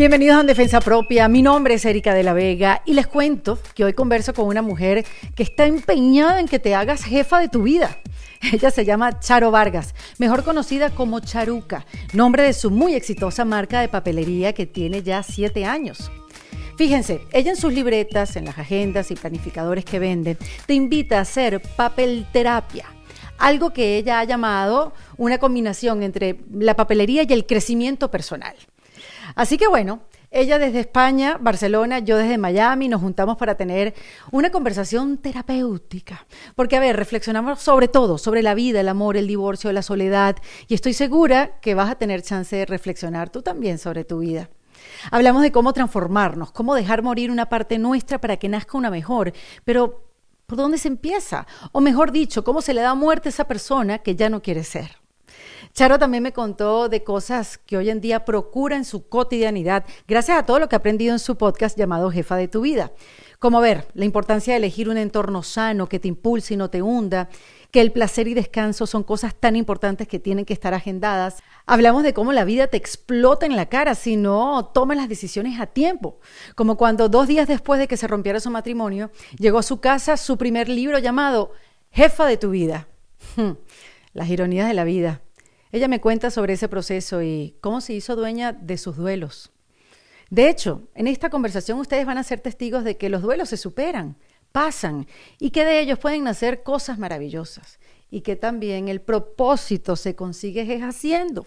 Bienvenidos a Defensa Propia. Mi nombre es Erika de la Vega y les cuento que hoy converso con una mujer que está empeñada en que te hagas jefa de tu vida. Ella se llama Charo Vargas, mejor conocida como Charuca, nombre de su muy exitosa marca de papelería que tiene ya siete años. Fíjense, ella en sus libretas, en las agendas y planificadores que vende, te invita a hacer papel terapia algo que ella ha llamado una combinación entre la papelería y el crecimiento personal. Así que bueno, ella desde España, Barcelona, yo desde Miami, nos juntamos para tener una conversación terapéutica. Porque, a ver, reflexionamos sobre todo, sobre la vida, el amor, el divorcio, la soledad, y estoy segura que vas a tener chance de reflexionar tú también sobre tu vida. Hablamos de cómo transformarnos, cómo dejar morir una parte nuestra para que nazca una mejor, pero ¿por dónde se empieza? O mejor dicho, cómo se le da muerte a esa persona que ya no quiere ser. Charo también me contó de cosas que hoy en día procura en su cotidianidad, gracias a todo lo que ha aprendido en su podcast llamado Jefa de tu Vida. Como ver, la importancia de elegir un entorno sano que te impulse y no te hunda, que el placer y descanso son cosas tan importantes que tienen que estar agendadas. Hablamos de cómo la vida te explota en la cara si no tomas las decisiones a tiempo, como cuando dos días después de que se rompiera su matrimonio, llegó a su casa su primer libro llamado Jefa de tu Vida. Las ironías de la vida. Ella me cuenta sobre ese proceso y cómo se hizo dueña de sus duelos. De hecho, en esta conversación ustedes van a ser testigos de que los duelos se superan, pasan y que de ellos pueden nacer cosas maravillosas y que también el propósito se consigue es haciendo.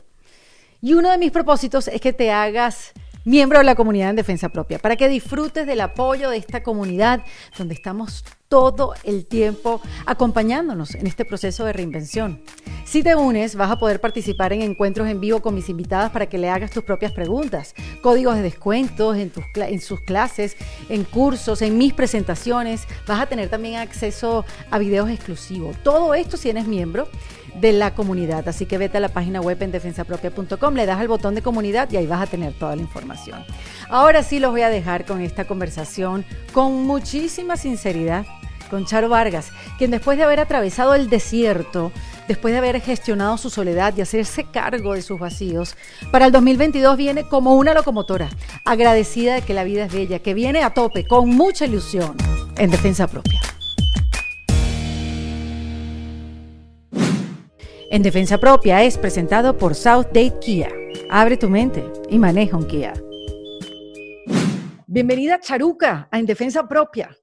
Y uno de mis propósitos es que te hagas miembro de la comunidad en defensa propia, para que disfrutes del apoyo de esta comunidad donde estamos todo el tiempo acompañándonos en este proceso de reinvención. Si te unes, vas a poder participar en encuentros en vivo con mis invitadas para que le hagas tus propias preguntas, códigos de descuentos en, tus, en sus clases, en cursos, en mis presentaciones. Vas a tener también acceso a videos exclusivos. Todo esto si eres miembro de la comunidad. Así que vete a la página web en defensapropia.com, le das al botón de comunidad y ahí vas a tener toda la información. Ahora sí los voy a dejar con esta conversación con muchísima sinceridad con Charo Vargas, quien después de haber atravesado el desierto, después de haber gestionado su soledad y hacerse cargo de sus vacíos, para el 2022 viene como una locomotora, agradecida de que la vida es bella, que viene a tope, con mucha ilusión, en defensa propia. En Defensa Propia es presentado por South Date Kia. Abre tu mente y maneja un Kia. Bienvenida Charuca a En Defensa Propia.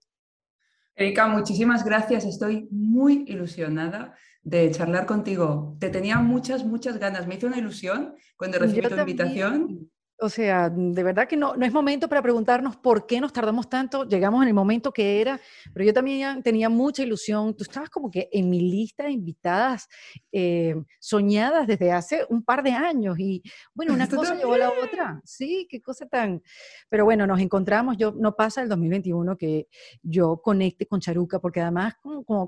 Erika, muchísimas gracias. Estoy muy ilusionada de charlar contigo. Te tenía muchas, muchas ganas. Me hizo una ilusión cuando recibí tu invitación. O sea, de verdad que no, no es momento para preguntarnos por qué nos tardamos tanto, llegamos en el momento que era, pero yo también tenía mucha ilusión. Tú estabas como que en mi lista de invitadas eh, soñadas desde hace un par de años y bueno, una cosa llevó a la otra. Sí, qué cosa tan... Pero bueno, nos encontramos, yo no pasa el 2021 que yo conecte con Charuca, porque además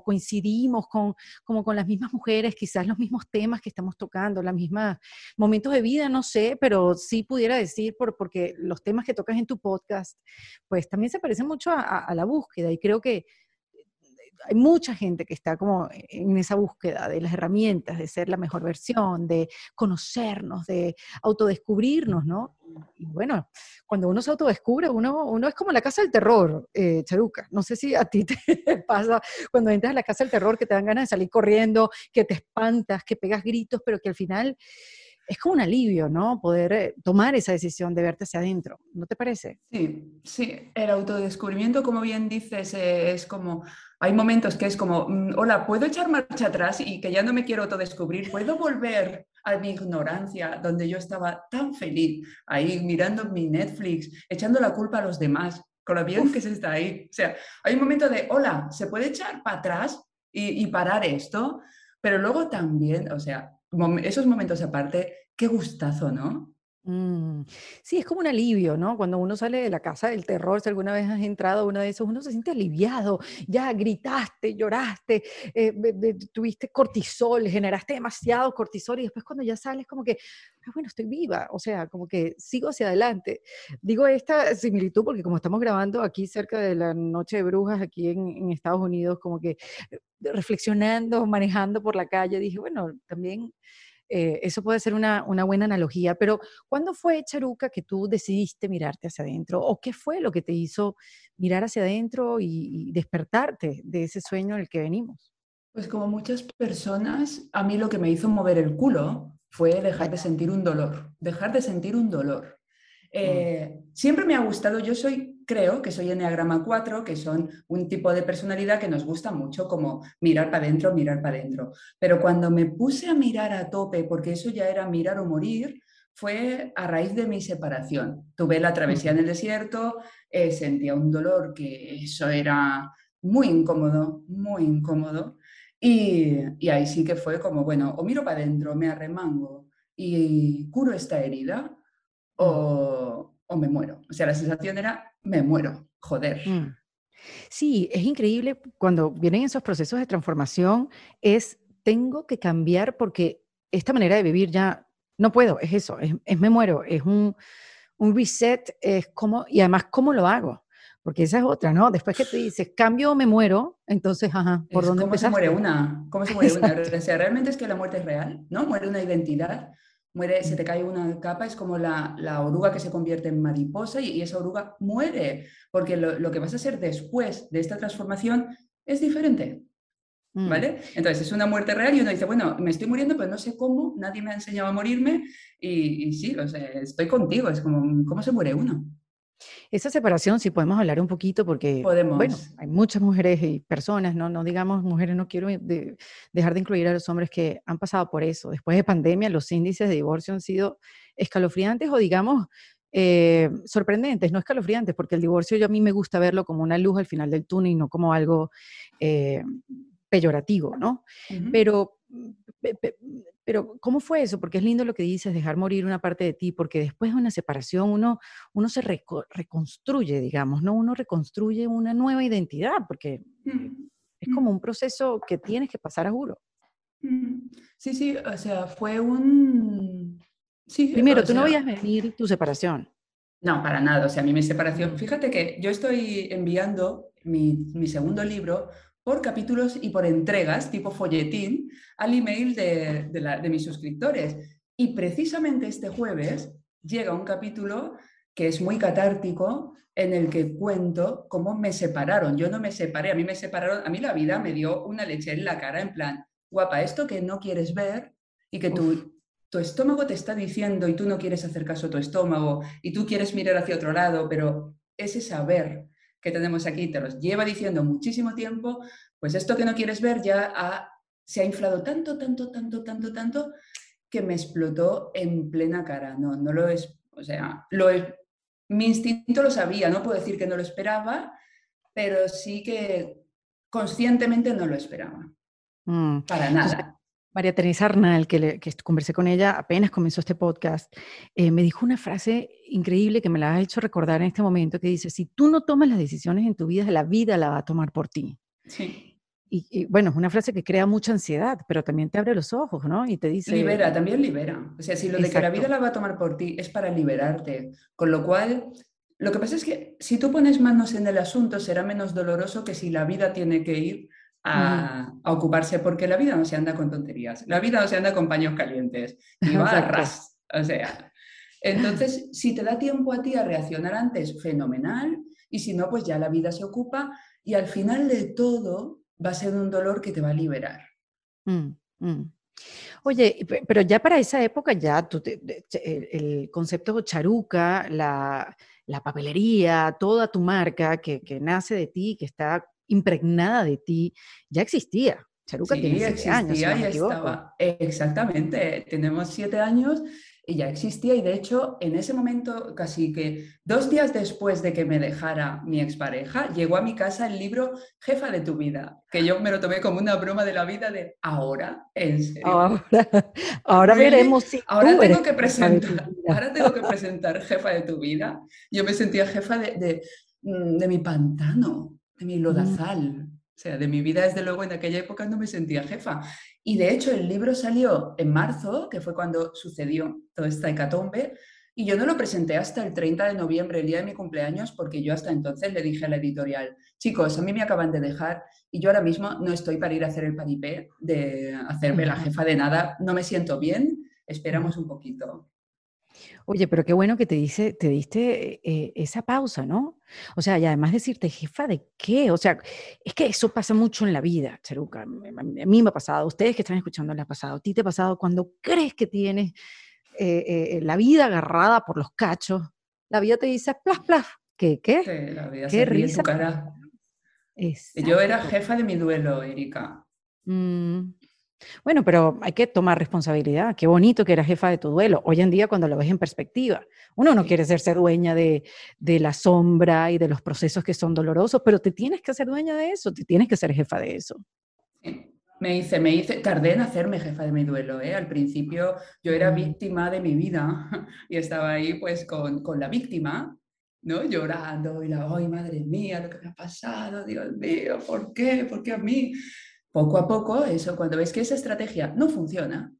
coincidimos con, como con las mismas mujeres, quizás los mismos temas que estamos tocando, los mismos momentos de vida, no sé, pero sí pudiera decir, por, porque los temas que tocas en tu podcast, pues también se parecen mucho a, la búsqueda y creo que hay mucha gente que está como en esa búsqueda de las herramientas, de ser la mejor versión, de conocernos, de autodescubrirnos, ¿no? Y bueno, cuando uno se autodescubre, uno, uno es como la casa del terror, eh, Charuca. No sé si a ti te pasa cuando entras a la casa del terror que te dan ganas de salir corriendo, que te espantas, que pegas gritos, pero que al final es como un alivio, ¿no? Poder eh, tomar esa decisión de verte hacia adentro, ¿no te parece? Sí, sí, el autodescubrimiento, como bien dices, eh, es como, hay momentos que es como, mm, hola, ¿puedo echar marcha atrás y que ya no me quiero autodescubrir? ¿Puedo volver a mi ignorancia, donde yo estaba tan feliz, ahí mirando mi Netflix, echando la culpa a los demás, con lo bien que se está ahí? O sea, hay un momento de, hola, ¿se puede echar para atrás y, y parar esto? Pero luego también, o sea, esos momentos aparte, qué gustazo, ¿no? Mm, sí, es como un alivio, ¿no? Cuando uno sale de la casa del terror, si alguna vez has entrado a uno de esos, uno se siente aliviado, ya gritaste, lloraste, eh, tuviste cortisol, generaste demasiado cortisol y después cuando ya sales como que, ah, bueno, estoy viva, o sea, como que sigo hacia adelante. Digo esta similitud porque como estamos grabando aquí cerca de la Noche de Brujas, aquí en, en Estados Unidos, como que eh, reflexionando, manejando por la calle, dije, bueno, también eh, eso puede ser una, buena analogía, pero ¿cuándo fue, Charuca, que tú decidiste mirarte hacia adentro? ¿O qué fue lo que te hizo mirar hacia adentro y, despertarte de ese sueño en el que venimos? Pues como muchas personas, a mí lo que me hizo mover el culo fue dejar de sentir un dolor, dejar de sentir un dolor. Mm. Eh, siempre me ha gustado, yo soy, creo que soy Enneagrama 4, que son un tipo de personalidad que nos gusta mucho, como mirar para adentro, mirar para adentro. Pero cuando me puse a mirar a tope, porque eso ya era mirar o morir, fue a raíz de mi separación. Tuve la travesía en el desierto, eh, sentía un dolor que eso era muy incómodo, muy incómodo. Y, ahí sí que fue como, bueno, o miro para adentro, me arremango y curo esta herida, o, me muero. O sea, la sensación era, me muero, joder. Mm. Sí, es increíble cuando vienen esos procesos de transformación, es, tengo que cambiar porque esta manera de vivir ya no puedo, es eso, es, me muero, es un, un, reset, es como, y además, ¿cómo lo hago? Porque esa es otra, ¿no? Después que te dices, cambio o me muero, entonces, ajá, ¿por dónde ¿Cómo se muere una? ¿Cómo se muere una? O sea, realmente es que la muerte es real, ¿no? Muere una identidad muere, se te cae una capa, es como la, oruga que se convierte en mariposa y, esa oruga muere, porque lo, que vas a hacer después de esta transformación es diferente. Mm. ¿Vale? Entonces es una muerte real y uno dice, bueno, me estoy muriendo, pero no sé cómo, nadie me ha enseñado a morirme y, y sí, o sea, estoy contigo, es como, ¿cómo se muere uno? Esa separación, si podemos hablar un poquito, porque, Podemos. bueno, hay muchas mujeres y personas, no, no digamos mujeres, no quiero dejar de incluir a los hombres que han pasado por eso. Después de pandemia, los índices de divorcio han sido escalofriantes o, digamos, eh, sorprendentes, no escalofriantes, porque el divorcio yo a mí me gusta verlo como una luz al final del túnel, no como algo eh, peyorativo, ¿no? Pero pero, ¿cómo fue eso? Porque es lindo lo que dices, dejar morir una parte de ti, porque después de una separación uno, uno se reconstruye, digamos, ¿no? Uno reconstruye una nueva identidad, porque mm, es como un proceso que tienes que pasar a juro. Mm. Sí, sí, o sea, fue un... Sí, Primero, tú no veías venir tu separación. No, para nada. O sea, a mí mi separación, fíjate que yo estoy enviando mi, mi segundo libro por capítulos y por entregas, tipo folletín, al email de, de, mis suscriptores. Y precisamente este jueves llega un capítulo que es muy catártico, en el que cuento cómo me separaron. Yo no me separé, a mí me separaron, a mí la vida me dio una leche en la cara, en plan, guapa, esto que no quieres ver y que tu, tu estómago te está diciendo y tú no quieres hacer caso a tu estómago y tú quieres mirar hacia otro lado, pero ese saber que tenemos aquí te los lleva diciendo muchísimo tiempo, pues esto que no quieres ver ya se ha inflado tanto, tanto, tanto, tanto, tanto, que me explotó en plena cara. No, no lo es, o sea, lo mi instinto lo sabía, no puedo decir que no lo esperaba, pero sí que conscientemente no lo esperaba. Mm. Para nada. María Teresa Arnal, que, conversé con ella apenas comenzó este podcast, eh, me dijo una frase increíble que me la ha hecho recordar en este momento, que dice, si tú no tomas las decisiones en tu vida, la vida la va a tomar por ti. Sí. Y, bueno, es una frase que crea mucha ansiedad, pero también te abre los ojos, ¿no? Y te dice... Libera, también libera. O sea, si lo de que la vida la va a tomar por ti es para liberarte, con lo cual, lo que pasa es que si tú pones manos en el asunto será menos doloroso que si la vida tiene que ir a, ocuparse, porque la vida no se anda con tonterías, la vida no se anda con paños calientes y va a ras. O sea, entonces, si te da tiempo a ti a reaccionar antes, fenomenal, y si no, pues ya la vida se ocupa y al final de todo va a ser un dolor que te va a liberar. Mm, mm. Oye, pero ya para esa época ya el, concepto charuca, la, papelería, toda tu marca que, que, nace de ti, que está impregnada de ti, ya existía. Charuca tiene siete años. Si estaba. Exactamente, tenemos siete años y ya existía y de hecho en ese momento, casi que dos días después de que me dejara mi expareja, llegó a mi casa el libro Jefa de tu vida, que yo me lo tomé como una broma de la vida de ahora, en serio. Ahora, veremos si ahora tengo que presentar, ahora tengo que presentar Jefa de tu vida. Yo me sentía jefa de, de, mm, de mi pantano, de mi lodazal. O sea, de mi vida, desde luego, en aquella época no me sentía jefa. Y de hecho, el libro salió en marzo, que fue cuando sucedió toda esta hecatombe, y yo no lo presenté hasta el 30 de noviembre, el día de mi cumpleaños, porque yo hasta entonces le dije a la editorial, chicos, a mí me acaban de dejar y yo ahora mismo no estoy para ir a hacer el paripé de hacerme la jefa de nada, no me siento bien esperamos un poquito. Oye, pero qué bueno que te dice, te diste eh, esa pausa, ¿no? O sea, y además decirte, jefa, ¿de qué? O sea, es que eso pasa mucho en la vida, Charuca. A mí me ha pasado, ustedes que están escuchando le ha pasado, a ti te ha pasado cuando crees que tienes eh, eh, la vida agarrada por los cachos, la vida te dice, plas, plas, ¿qué? ¿Qué? la vida qué risa. cara. Yo era jefa de mi duelo, Erika. Mm. Bueno, pero hay que tomar responsabilidad. Qué bonito que eras jefa de tu duelo. Hoy en día, cuando lo ves en perspectiva, uno no quiere ser dueña de, la sombra y de los procesos que son dolorosos, pero te tienes que hacer dueña de eso, te tienes que ser jefa de eso. Me hice, me hice, tardé en hacerme jefa de mi duelo. ¿eh? Al principio yo era mm. víctima de mi vida y estaba ahí pues con, con la víctima, ¿no? Llorando y la, ay, madre mía, lo que me ha pasado, Dios mío, ¿por qué? ¿Por qué a mí? Poco a poco, eso, cuando ves que esa estrategia no funciona,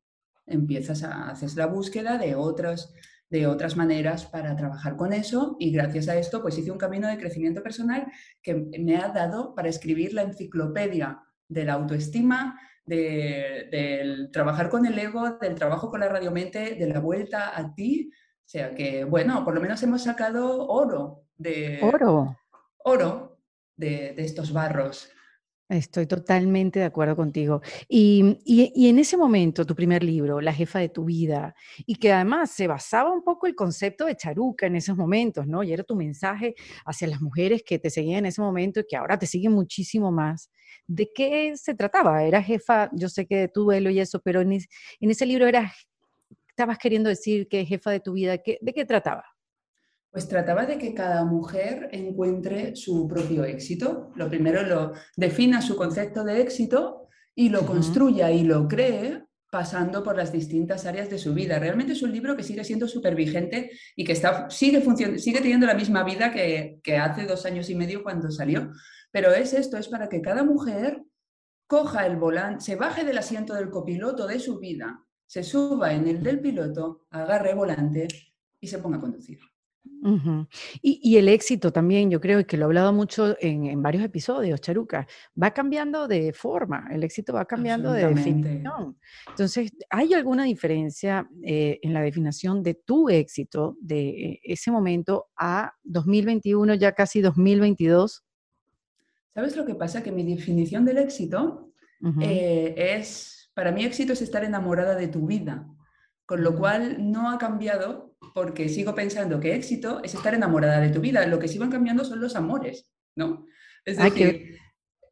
empiezas a hacer la búsqueda de otras, de otras maneras para trabajar con eso y gracias a esto pues hice un camino de crecimiento personal que me ha dado para escribir la enciclopedia de la autoestima, del trabajar con el ego, del trabajo con la radiomente, de la vuelta a ti. O sea que, bueno, por lo menos hemos sacado oro de... Oro. Oro de, de estos barros. Estoy totalmente de acuerdo contigo. Y, y, en ese momento, tu primer libro, La jefa de tu vida, y que además se basaba un poco el concepto de charuca en esos momentos, ¿no? Y era tu mensaje hacia las mujeres que te seguían en ese momento y que ahora te siguen muchísimo más. ¿De qué se trataba? Era jefa, yo sé que de tu duelo y eso, pero en, en ese libro eras, estabas queriendo decir que jefa de tu vida, ¿de qué trataba? Pues trataba de que cada mujer encuentre su propio éxito. Lo primero lo defina su concepto de éxito y lo construya y lo cree pasando por las distintas áreas de su vida. Realmente es un libro que sigue siendo súper vigente y que está, sigue, sigue teniendo la misma vida que, que hace dos años y medio cuando salió. Pero es esto, es para que cada mujer coja el volante, se baje del asiento del copiloto de su vida, se suba en el del piloto, agarre volante y se ponga a conducir y, el éxito también, yo creo que lo he hablado mucho en, varios episodios, Charuca, va cambiando de forma, el éxito va cambiando de definición. Entonces, ¿hay alguna diferencia eh, en la definición de tu éxito de ese momento a 2021, ya casi 2022? ¿Sabes lo que pasa? Que mi definición del éxito eh, es, para mí éxito es estar enamorada de tu vida, con lo cual no ha cambiado porque sigo pensando que éxito es estar enamorada de tu vida. Lo que sí van cambiando son los amores, ¿no? Es decir,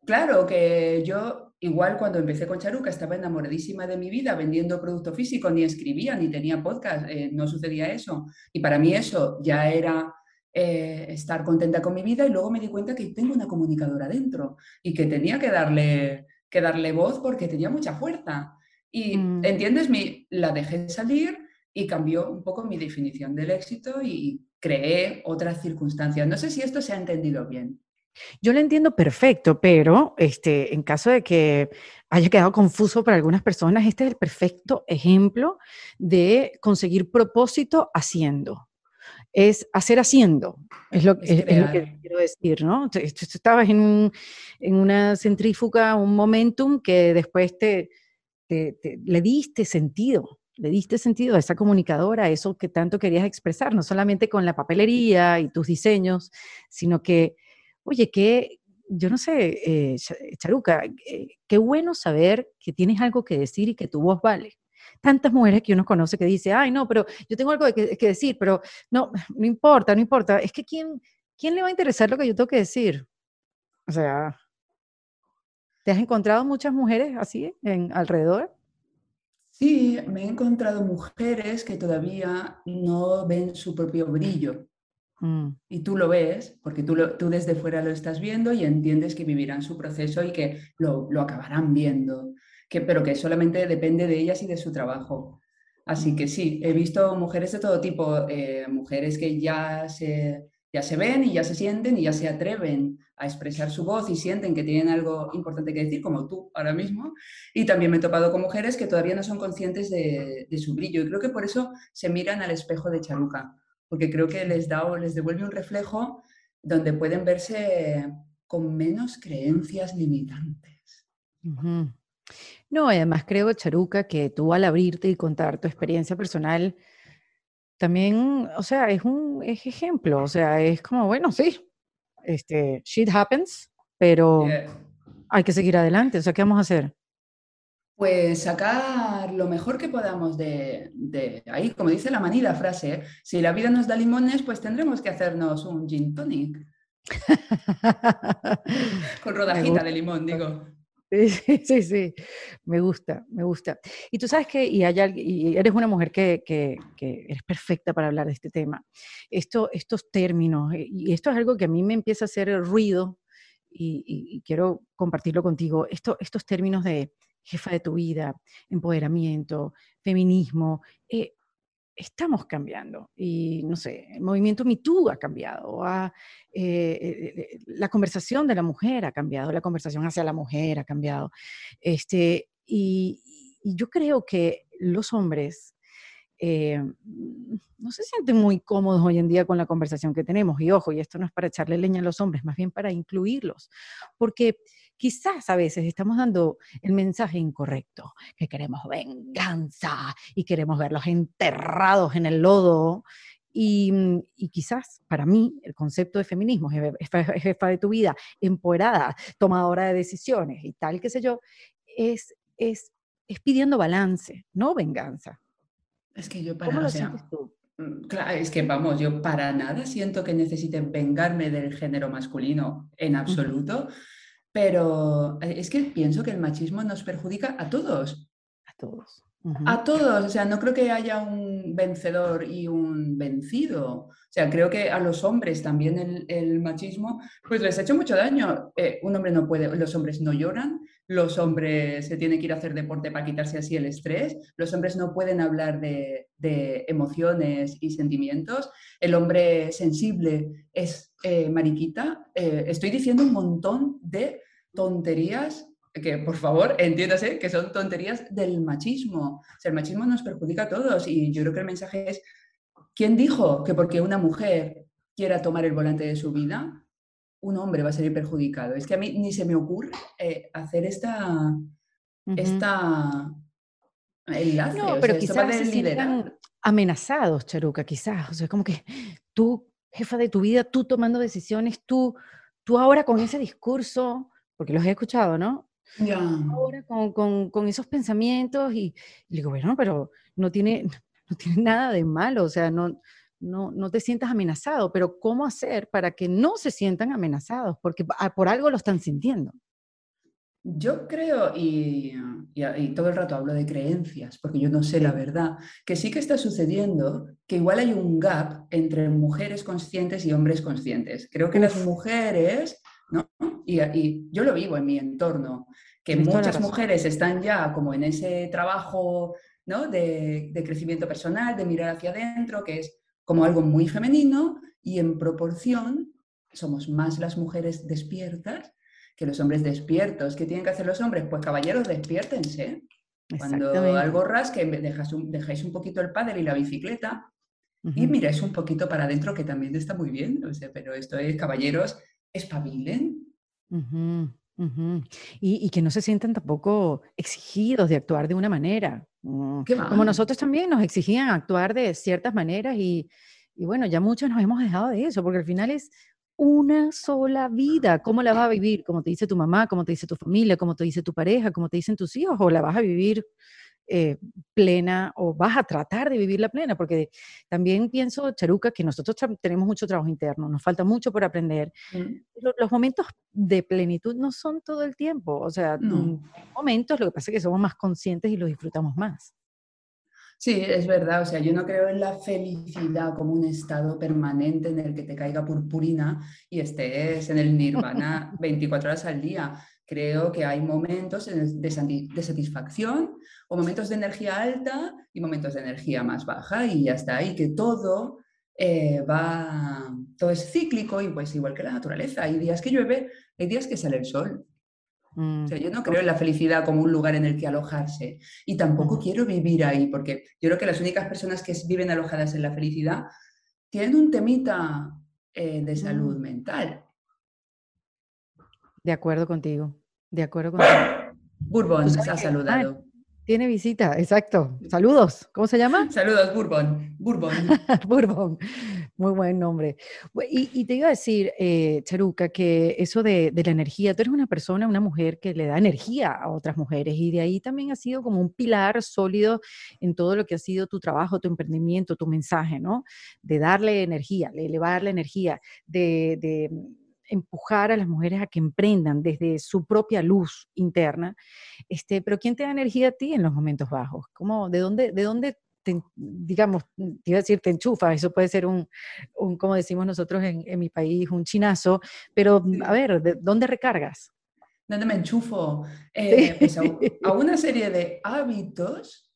claro que yo, igual cuando empecé con Charuca, estaba enamoradísima de mi vida, vendiendo producto físico, ni escribía, ni tenía podcast, eh, no sucedía eso. Y para mí eso ya era eh, estar contenta con mi vida y luego me di cuenta que tengo una comunicadora dentro y que tenía que darle, que darle voz porque tenía mucha fuerza. Y, mm. ¿entiendes? Mi, la dejé salir y cambió un poco mi definición del éxito y creé otras circunstancias. No sé si esto se ha entendido bien. Yo lo entiendo perfecto, pero este, en caso de que haya quedado confuso para algunas personas, este es el perfecto ejemplo de conseguir propósito haciendo. Es hacer haciendo, es lo, que quiero decir, ¿no? Estabas en, en, una centrífuga, un momentum que después te, te, le diste sentido le diste sentido a esa comunicadora, a eso que tanto querías expresar, no solamente con la papelería y tus diseños, sino que, oye, que yo no sé, eh, Charuca, eh, qué bueno saber que tienes algo que decir y que tu voz vale. Tantas mujeres que uno conoce que dice, ay, no, pero yo tengo algo que, que decir, pero no, no importa, no importa. Es que ¿quién, ¿quién le va a interesar lo que yo tengo que decir? O sea, ¿te has encontrado muchas mujeres así en alrededor? Sí, me he encontrado mujeres que todavía no ven su propio brillo. Mm. Y tú lo ves, porque tú, tú, desde fuera lo estás viendo y entiendes que vivirán su proceso y que lo, acabarán viendo, que, pero que solamente depende de ellas y de su trabajo. Así que sí, he visto mujeres de todo tipo, eh, mujeres que ya se, ya se ven y ya se sienten y ya se atreven a expresar su voz y sienten que tienen algo importante que decir, como tú ahora mismo. Y también me he topado con mujeres que todavía no son conscientes de, su brillo. Y creo que por eso se miran al espejo de Charuca, porque creo que les, da, o les devuelve un reflejo donde pueden verse con menos creencias limitantes. No, además creo, Charuca, que tú al abrirte y contar tu experiencia personal, también, o sea, es un es ejemplo, o sea, es como, bueno, sí, este, shit happens, pero hay que seguir adelante, o sea, ¿qué vamos a hacer? Pues sacar lo mejor que podamos de, ahí, como dice la manida frase, si la vida nos da limones, pues tendremos que hacernos un gin tonic. Con rodajita de limón, digo. Sí, sí, sí, me gusta, me gusta. Y tú sabes que, y, y eres una mujer que, que, eres perfecta para hablar de este tema. Esto, estos términos, eh, y esto es algo que a mí me empieza a hacer ruido y, quiero compartirlo contigo. Esto, estos términos de jefa de tu vida, empoderamiento, feminismo, eh, estamos cambiando. Y no sé, el movimiento MeToo ha cambiado, eh, eh, la conversación de la mujer ha cambiado, la conversación hacia la mujer ha cambiado. Este, y, yo creo que los hombres no se sienten muy cómodos hoy en día con la conversación que tenemos. Y ojo, y esto no es para echarle leña a los hombres, más bien para incluirlos. Porque quizás a veces estamos dando el mensaje incorrecto, que queremos venganza y queremos verlos enterrados en el lodo. Y, mm, quizás para mí el concepto de feminismo, jefa de tu vida, empoderada, tomadora de decisiones y tal, qué sé yo, es, es, es pidiendo balance, no venganza. Es que yo para ¿Cómo lo sientes tú? Mm, claro, es que vamos, yo para nada siento que necesite vengarme del género masculino en absoluto. Pero eh, es que pienso que el machismo nos perjudica a todos. A todos. A todos, o sea, no creo que haya un vencedor y un vencido. O sea, creo que a los hombres también el, machismo, pues les ha hecho mucho daño. Eh, un hombre no puede, los hombres no lloran, los hombres se tienen que ir a hacer deporte para quitarse así el estrés, los hombres no pueden hablar de, emociones y sentimientos, el hombre sensible es eh, mariquita. Eh, estoy diciendo un montón de tonterías que por favor entiéndase que son tonterías del machismo. El machismo nos perjudica a todos y yo creo que el mensaje es, ¿quién dijo que porque una mujer quiera tomar el volante de su vida, un hombre va a salir perjudicado? Es que a mí ni se me ocurre eh, hacer esta, esta enlace. No, pero quizás se sientan amenazados, Charuca, quizás. O sea, como que tú, jefa de tu vida, tú tomando decisiones, tú, tú ahora con ese discurso, porque los he escuchado, ¿no? Ahora con, esos pensamientos y, digo, bueno, pero no tiene, no tiene nada de malo, o sea, no, no, no te sientas amenazado, pero ¿cómo hacer para que no se sientan amenazados? Porque por algo lo están sintiendo. Yo creo, y, todo el rato hablo de creencias, porque yo no sé la verdad, que sí que está sucediendo que igual hay un gap entre mujeres conscientes y hombres conscientes. Creo que las mujeres y, yo lo vivo en mi entorno, que muchas mujeres están ya como en ese trabajo de, crecimiento personal, de mirar hacia adentro, que es como algo muy femenino y en proporción somos más las mujeres despiertas que los hombres despiertos. ¿Qué tienen que hacer los hombres? Pues caballeros, despiértense. Cuando algo rasque, dejáis un, dejáis un poquito el padre y la bicicleta y miráis un poquito para adentro, que también está muy bien. pero esto es, caballeros, espabilen. Y, que no se sientan tampoco exigidos de actuar de una manera. Mm, como nosotros también nos exigían actuar de ciertas maneras y, y, bueno, ya muchos nos hemos dejado de eso, porque al final es una sola vida. ¿Cómo la vas a vivir? Como te dice tu mamá, como te dice tu familia, como te dice tu pareja, como te dicen tus hijos, o la vas a vivir eh, plena o vas a tratar de vivir la plena, porque también pienso, Charuca, que nosotros tenemos mucho trabajo interno, nos falta mucho por aprender. Mm. Los, momentos de plenitud no son todo el tiempo, o sea, mm, momentos, lo que pasa es que somos más conscientes y los disfrutamos más. Sí, es verdad, o sea, yo no creo en la felicidad como un estado permanente en el que te caiga purpurina y estés en el nirvana 24 horas al día creo que hay momentos de, satisfacción o momentos de energía alta y momentos de energía más baja y ya está. Y que todo eh, va, todo es cíclico y pues igual que la naturaleza. Hay días que llueve, hay días que sale el sol. O sea, yo no creo en la felicidad como un lugar en el que alojarse y tampoco quiero vivir ahí porque yo creo que las únicas personas que viven alojadas en la felicidad tienen un temita eh, de salud mental. De acuerdo contigo. De acuerdo contigo. Bourbon ha saludado. Tiene visita, exacto. Saludos. ¿Cómo se llama? Saludos, Bourbon. Bourbon. Bourbon. Muy buen nombre. Y, te iba a decir, eh, Charuca, que eso de, la energía, tú eres una persona, una mujer que le da energía a otras mujeres y de ahí también ha sido como un pilar sólido en todo lo que ha sido tu trabajo, tu emprendimiento, tu mensaje, ¿no? De darle energía, de elevar la energía, de empujar a las mujeres a que emprendan desde su propia luz interna. Este, pero ¿quién te da energía a ti en los momentos bajos? ¿Cómo, de dónde, de dónde te, digamos, te iba a decir, te enchufa, eso puede ser un, un como decimos nosotros en, en, mi país, un chinazo, pero a ver, ¿de dónde recargas? ¿Dónde me enchufo? Eh, pues a, una serie de hábitos,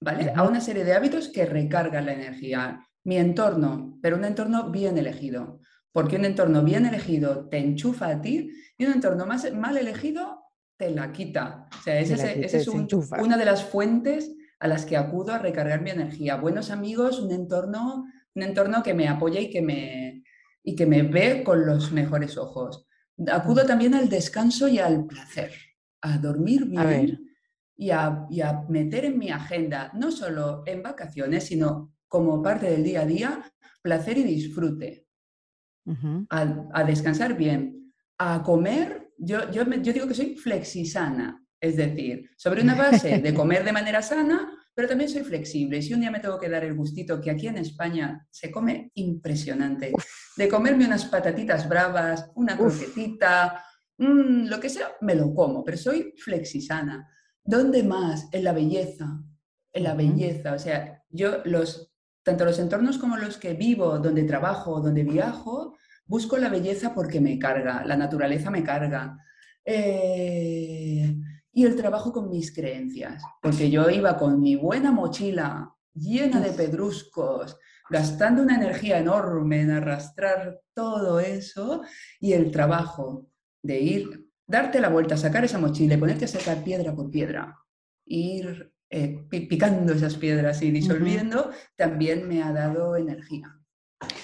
¿vale? A una serie de hábitos que recargan la energía. Mi entorno, pero un entorno bien elegido porque un entorno bien elegido te enchufa a ti y un entorno más mal elegido te la quita. O sea, esa es una de las fuentes a las que acudo a recargar mi energía. Buenos amigos, un entorno, un entorno que me apoya y que me, y que me ve con los mejores ojos. Acudo también al descanso y al placer, a dormir bien y a, y a meter en mi agenda, no solo en vacaciones, sino como parte del día a día, placer y disfrute a, descansar bien, a comer. Yo, yo, yo digo que soy flexisana, es decir, sobre una base de comer de manera sana, pero también soy flexible. Si un día me tengo que dar el gustito, que aquí en España se come impresionante, de comerme unas patatitas bravas, una croquetita, mm, lo que sea, me lo como, pero soy flexisana. ¿Dónde más? En la belleza, en la belleza. O sea, yo los tanto los entornos como los que vivo, donde trabajo, donde viajo, busco la belleza porque me carga, la naturaleza me carga. Eh, y el trabajo con mis creencias, porque yo iba con mi buena mochila llena de pedruscos, gastando una energía enorme en arrastrar todo eso, y el trabajo de ir, darte la vuelta, sacar esa mochila y ponerte a sacar piedra por piedra, ir eh, picando esas piedras y disolviendo, también me ha dado energía.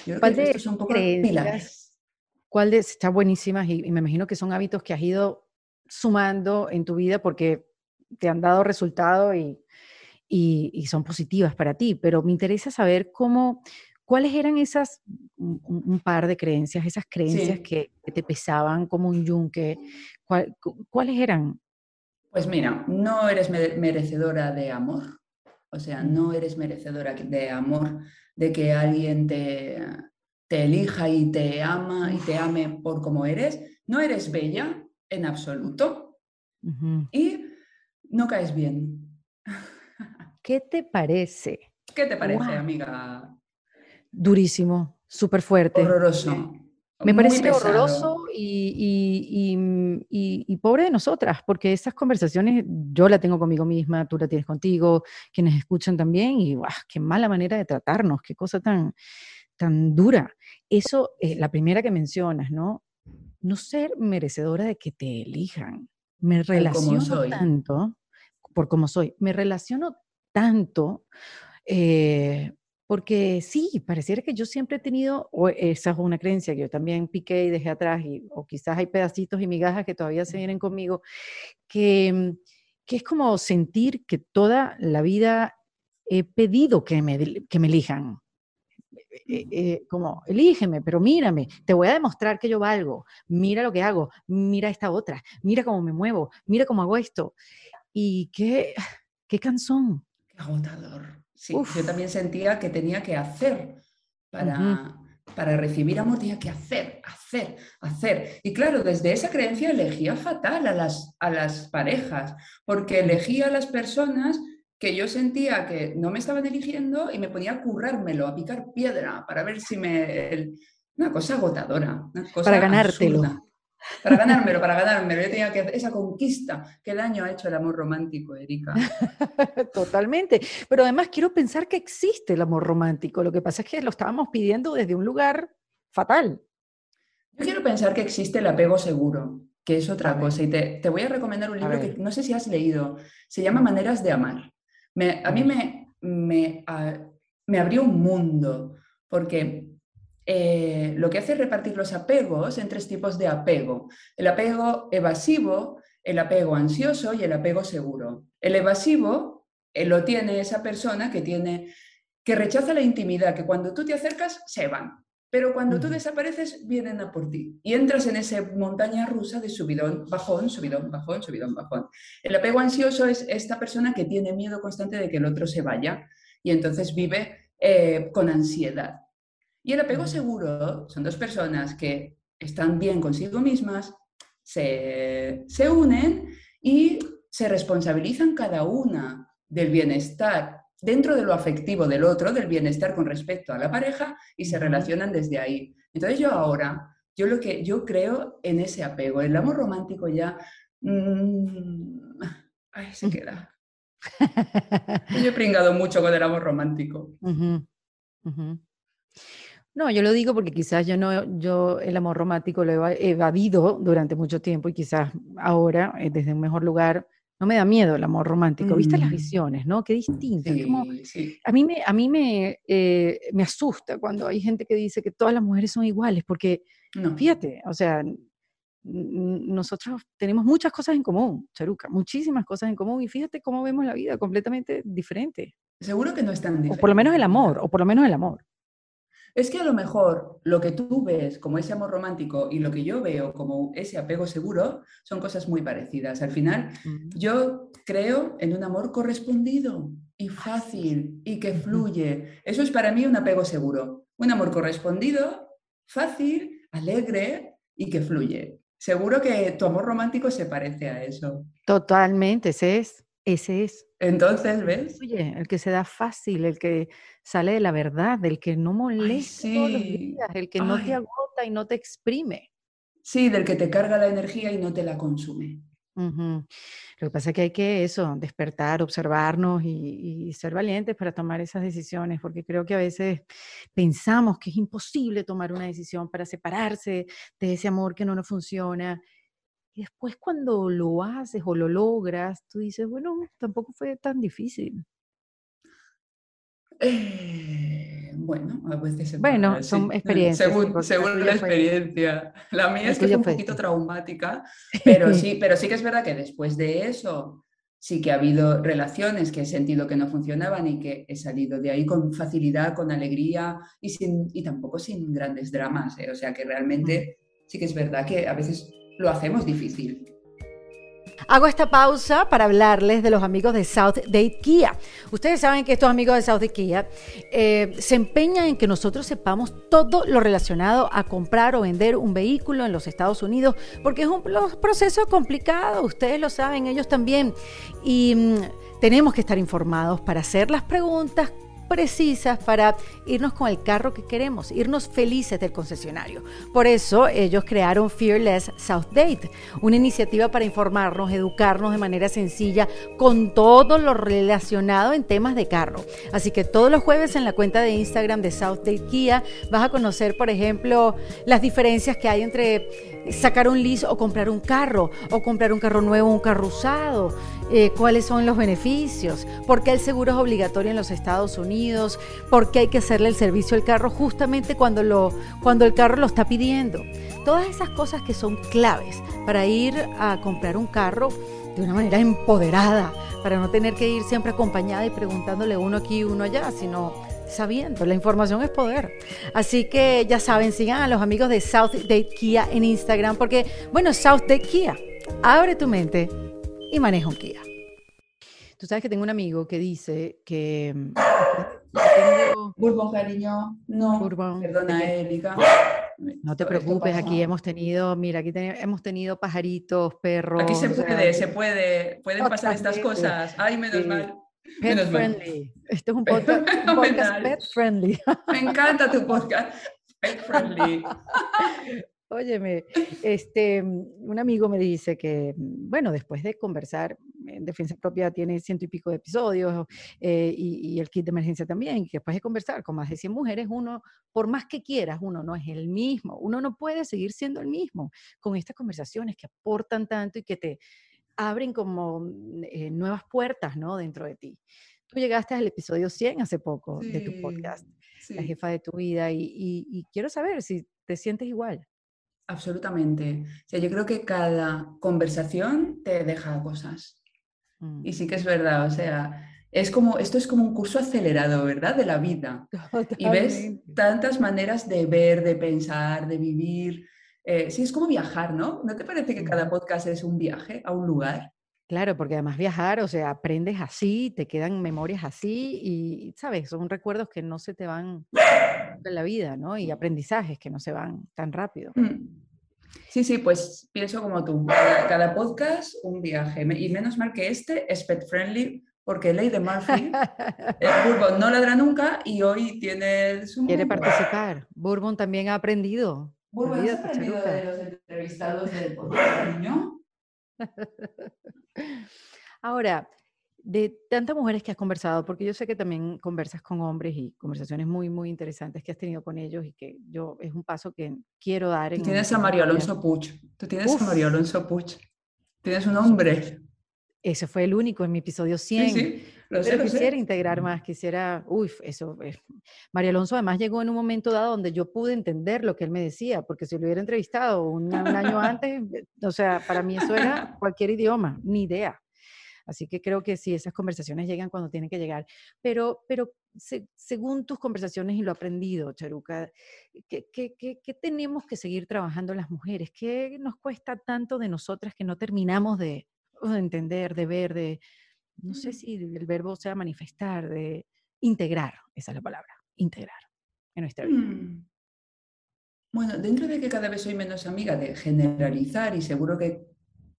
Yo creo que estos son un poco pilares. ¿Cuál de, está buenísimas y, me imagino que son hábitos que has ido sumando en tu vida porque te han dado resultado y, y, son positivas para ti, pero me interesa saber cómo, cuáles eran esas, un, par de creencias, esas creencias que, te pesaban como un yunque, ¿cuáles eran? Pues mira, no eres merecedora de amor, o sea, no eres merecedora de amor, de que alguien te, te elija y te ama y te ame por como eres. No eres bella en absoluto y no caes bien. ¿Qué te parece? ¿Qué te parece, amiga? Durísimo, súper fuerte. Horroroso. Me parece horroroso y, y, pobre de nosotras, porque esas conversaciones yo la tengo conmigo misma, tú la tienes contigo, quienes escuchan también, y ¡guau! qué mala manera de tratarnos, qué cosa tan, tan dura. Eso es la primera que mencionas, ¿no? No ser merecedora de que te elijan. Me relaciono tanto, por como soy, me relaciono tanto. Eh, porque sí, pareciera que yo siempre he tenido, o esa es una creencia que yo también piqué y dejé atrás, y, o quizás hay pedacitos y migajas que todavía se vienen conmigo, que, mm, que es como sentir que toda la vida he pedido que me, que me elijan. Eh, eh, como, elígeme, pero mírame, te voy a demostrar que yo valgo, mira lo que hago, mira esta otra, mira cómo me muevo, mira cómo hago esto. Y qué, qué cansón. Qué agotador. Sí, yo también sentía que tenía que hacer para, para recibir amor, tenía que hacer, hacer, hacer. Y claro, desde esa creencia elegía fatal a las, a las parejas, porque elegía a las personas que yo sentía que no me estaban eligiendo y me ponía a currármelo, a picar piedra para ver si me... Una cosa agotadora, una cosa Para ganártelo. Para ganármelo, para ganármelo. Yo tenía que esa conquista. ¿Qué daño ha hecho el amor romántico, Erika? Totalmente. Pero además quiero pensar que existe el amor romántico. Lo que pasa es que lo estábamos pidiendo desde un lugar fatal. Yo quiero pensar que existe el apego seguro, que es otra cosa. Y te, te, voy a recomendar un libro que no sé si has leído. Se llama Maneras de Amar. a mí me, me, me abrió un mundo, porque eh, lo que hace es repartir los apegos en tres tipos de apego. El apego evasivo el apego ansioso y el apego seguro. El evasivo eh, lo tiene esa persona que tiene que rechaza la intimidad, que cuando tú te acercas se van, pero cuando tú desapareces vienen a por ti y entras en esa montaña rusa de subidón, bajón, subidón, bajón, subidón, bajón. El apego ansioso es esta persona que tiene miedo constante de que el otro se vaya y entonces vive eh, con ansiedad. Y el apego seguro son dos personas que están bien consigo mismas, se, se unen y se responsabilizan cada una del bienestar dentro de lo afectivo del otro, del bienestar con respecto a la pareja y se relacionan desde ahí. Entonces yo ahora, yo lo que yo creo en ese apego, el amor romántico ya mmm, ay, se queda. yo he pringado mucho con el amor romántico. No, yo lo digo porque quizás yo no, yo el amor romántico lo he evadido durante mucho tiempo y quizás ahora, eh, desde un mejor lugar, no me da miedo el amor romántico. ¿Viste las mm. visiones, no? Qué distinto. A mí, me, a mí me, eh, me asusta cuando hay gente que dice que todas las mujeres son iguales, porque, fíjate, o sea, nosotros tenemos muchas cosas en común, Charuca, muchísimas cosas en común, y fíjate cómo vemos la vida completamente diferente. Seguro que no es tan diferente. O por lo menos el amor, o por lo menos el amor. Es que a lo mejor lo que tú ves como ese amor romántico y lo que yo veo como ese apego seguro son cosas muy parecidas. Al final, yo creo en un amor correspondido y fácil y que fluye. Eso es para mí un apego seguro. Un amor correspondido, fácil, alegre y que fluye. Seguro que tu amor romántico se parece a eso. Totalmente, ese es. Ese es. Entonces, ¿ves? Oye, el que se da fácil, el que sale de la verdad, el que no molesta todos los días, el que no te agota y no te exprime. Sí, del que te carga la energía y no te la consume. Lo que pasa es que hay que eso, despertar, observarnos y, y, ser valientes para tomar esas decisiones, porque creo que a veces pensamos que es imposible tomar una decisión para separarse de ese amor que no nos funciona y después cuando lo haces o lo logras, tú dices, bueno, tampoco fue tan difícil. Eh, bueno, a veces Bueno, son experiencias. Según, la experiencia. La mía es que fue un poquito traumática, pero sí, pero sí que es verdad que después de eso sí que ha habido relaciones que he sentido que no funcionaban y que he salido de ahí con facilidad, con alegría y, sin, y tampoco sin grandes dramas. ¿eh? O sea que realmente sí que es verdad que a veces lo hacemos difícil. Hago esta pausa para hablarles de los amigos de South Date Kia. Ustedes saben que estos amigos de South Date Kia eh, se empeñan en que nosotros sepamos todo lo relacionado a comprar o vender un vehículo en los Estados Unidos, porque es un proceso complicado, ustedes lo saben, ellos también. Y mm, tenemos que estar informados para hacer las preguntas precisas para irnos con el carro que queremos, irnos felices del concesionario. Por eso ellos crearon Fearless South Date, una iniciativa para informarnos, educarnos de manera sencilla con todo lo relacionado en temas de carro. Así que todos los jueves en la cuenta de Instagram de South Date Kia vas a conocer, por ejemplo, las diferencias que hay entre sacar un lease o comprar un carro, o comprar un carro nuevo un carro usado, eh, cuáles son los beneficios, por qué el seguro es obligatorio en los Estados Unidos, por qué hay que hacerle el servicio al carro justamente cuando, lo, cuando el carro lo está pidiendo. Todas esas cosas que son claves para ir a comprar un carro de una manera empoderada, para no tener que ir siempre acompañada y preguntándole uno aquí y uno allá, sino sabiendo, la información es poder. Así que ya saben, sigan a los amigos de South Date Kia en Instagram, porque, bueno, South Date Kia, abre tu mente y maneja un Kia. Tú sabes que tengo un amigo que dice que... Mm, tengo... Bourbon, cariño. No, Bourbon. perdona, Erika. No te preocupes, aquí hemos tenido, mira, aquí hemos tenido pajaritos, perros. Aquí se puede, se puede, pueden pasar estas cosas. Ay, menos mal. Pet friendly. Este es un podcast, pet friendly. Me encanta tu podcast. Pet friendly. Óyeme, este, un amigo me dice que, bueno, después de conversar, Defensa Propia tiene ciento y pico de episodios eh, y, el kit de emergencia también, que después de conversar con más de 100 mujeres, uno, por más que quieras, uno no es el mismo, uno no puede seguir siendo el mismo con estas conversaciones que aportan tanto y que te, abren como mm, eh, nuevas puertas, ¿no? Dentro de ti. Tú llegaste al episodio 100 hace poco de tu podcast, La jefa de tu vida, y, quiero saber si te sientes igual. absolutamente. O sea, yo creo que cada conversación te deja cosas. Mm. Y sí que es verdad, o sea, es como, esto es como un curso acelerado, ¿verdad? De la vida. Y ves tantas maneras de ver, de pensar, de vivir. Eh, sí, es como viajar, ¿no? ¿No te parece que cada podcast es un viaje a un lugar? Claro, porque además viajar, o sea, aprendes así, te quedan memorias así y, ¿sabes? Son recuerdos que no se te van en la vida, ¿no? Y aprendizajes que no se van tan rápido. Mm. Sí, sí, pues pienso como tú. Cada, podcast, un viaje. Y menos mal que este es pet friendly, porque Ley de Murphy, el Bourbon no ladra nunca y hoy tiene su... Quiere participar. Bourbon también ha aprendido. Bourbon ha aprendido de los entrevistados del podcast, ¿no? Ahora, de tantas mujeres que has conversado, porque yo sé que también conversas con hombres y conversaciones muy, muy interesantes que has tenido con ellos y que yo es un paso que quiero dar. Tú tienes a Mario Alonso Puch, tú tienes a Mario Alonso Puch, tienes un hombre. Ese fue el único en mi episodio 100. Sí, sí, lo sé, Pero quisiera integrar más, quisiera, uy, eso. Eh, Mario Alonso además llegó en un momento dado donde yo pude entender lo que él me decía, porque si lo hubiera entrevistado un año antes, o sea, para mí eso era cualquier idioma, ni idea. Así que creo que sí, esas conversaciones llegan cuando tienen que llegar. Pero, pero según tus conversaciones y lo aprendido, Charuca, ¿qué, qué, tenemos que seguir trabajando las mujeres? ¿Qué nos cuesta tanto de nosotras que no terminamos de, entender, de ver, de, no sé mm. si el verbo sea manifestar, de integrar, esa es la palabra, integrar en nuestra vida? Mm. Bueno, dentro de que cada vez soy menos amiga de generalizar y seguro que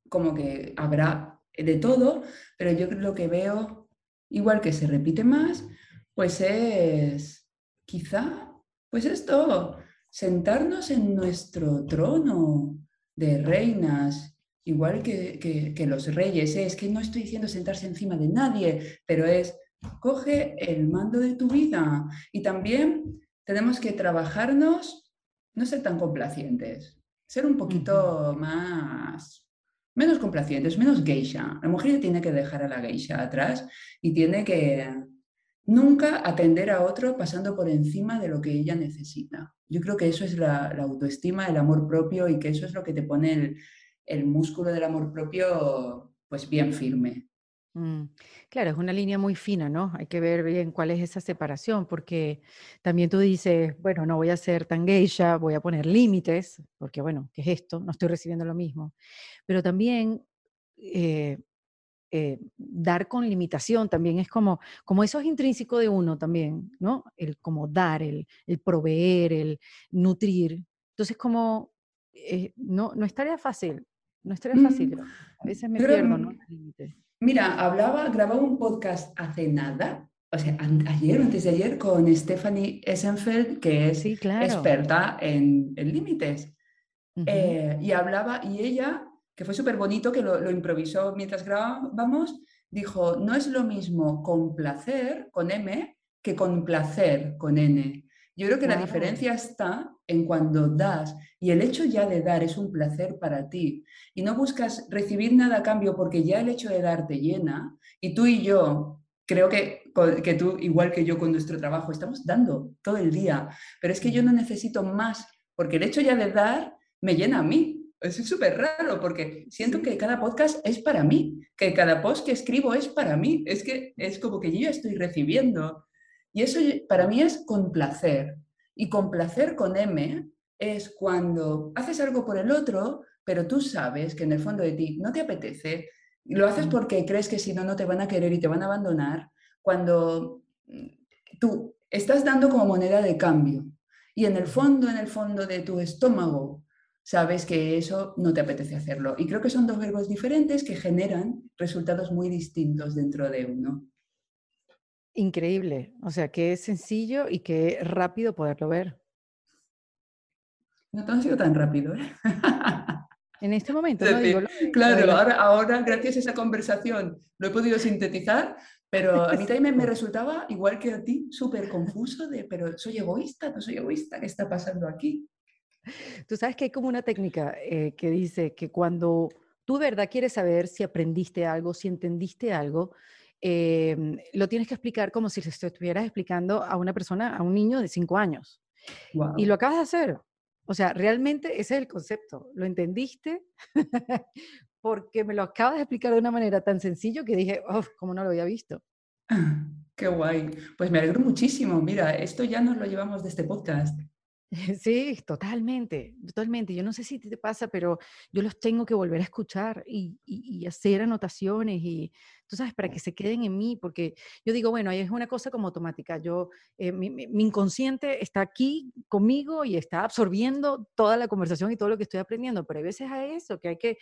como que habrá de todo, pero yo lo que veo, igual que se repite más, pues es quizá, pues esto, sentarnos en nuestro trono de reinas, igual que, los reyes. Es que no estoy diciendo sentarse encima de nadie, pero es coge el mando de tu vida. Y también tenemos que trabajarnos, no ser tan complacientes, ser un poquito más menos complacientes, menos geisha. La mujer tiene que dejar a la geisha atrás y tiene que nunca atender a otro pasando por encima de lo que ella necesita. Yo creo que eso es la, autoestima, el amor propio y que eso es lo que te pone el, el músculo del amor propio pues bien firme. Mm, claro, es una línea muy fina, ¿no? Hay que ver bien cuál es esa separación, porque también tú dices, bueno, no voy a ser tan geisha, voy a poner límites, porque bueno, ¿qué es esto? No estoy recibiendo lo mismo. Pero también eh, eh, dar con limitación también es como, como eso es intrínseco de uno también, ¿no? El como dar, el, proveer, el nutrir. Entonces, como, eh, no, no estaría fácil, no estaría fácil. Mm, a veces me pierdo, ¿no? Mira, hablaba, grababa un podcast hace nada, o sea, ayer o antes de ayer, con Stephanie Essenfeld, que es experta en, límites. Eh, y hablaba, y ella, que fue súper bonito, que lo, lo, improvisó mientras grabábamos, dijo, no es lo mismo complacer con M que complacer con N. Yo creo que la diferencia está en cuando das y el hecho ya de dar es un placer para ti y no buscas recibir nada a cambio porque ya el hecho de dar te llena y tú y yo, creo que, que tú, igual que yo con nuestro trabajo, estamos dando todo el día, pero es que yo no necesito más porque el hecho ya de dar me llena a mí. Es súper raro porque siento que cada podcast es para mí, que cada post que escribo es para mí. Es que es como que yo ya estoy recibiendo. Y eso para mí es complacer. Y complacer con M es cuando haces algo por el otro, pero tú sabes que en el fondo de ti no te apetece, y lo haces porque crees que si no, no te van a querer y te van a abandonar, cuando mm, tú estás dando como moneda de cambio. Y en el fondo, en el fondo de tu estómago, sabes que eso no te apetece hacerlo. Y creo que son dos verbos diferentes que generan resultados muy distintos dentro de uno. Increíble, o sea, que es sencillo y que rápido poderlo ver. No ha sido tan rápido, ¿eh? En este momento, ¿no? claro, ahora, ahora, gracias a esa conversación lo he podido sintetizar, pero a mí también me resultaba, igual que a ti, súper confuso de, pero soy egoísta, no soy egoísta, ¿qué está pasando aquí? Tú sabes que hay como una técnica eh, que dice que cuando tú de verdad quieres saber si aprendiste algo, si entendiste algo, Em, lo tienes que explicar como si se estuvieras explicando a una persona, a un niño de cinco años. Y lo acabas de hacer. O sea, realmente ese es el concepto. ¿Lo entendiste? Porque me lo acabas de explicar de una manera tan sencillo que dije, oh, ¿cómo no lo había visto? Qué guay. Pues me alegro muchísimo. Mira, esto ya nos lo llevamos de este podcast. Sí, totalmente, totalmente. Yo no sé si te pasa, pero yo los tengo que volver a escuchar y, y, hacer anotaciones y, tú sabes, para que se queden en mí, porque yo digo, bueno, ahí es una cosa como automática. Yo, eh, mi, mi, inconsciente está aquí conmigo y está absorbiendo toda la conversación y todo lo que estoy aprendiendo, pero hay veces a eso que hay que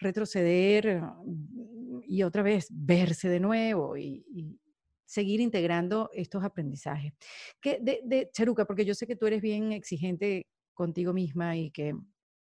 retroceder mm, y otra vez verse de nuevo y, seguir integrando estos aprendizajes. Que de, de, Charuca, porque yo sé que tú eres bien exigente contigo misma y que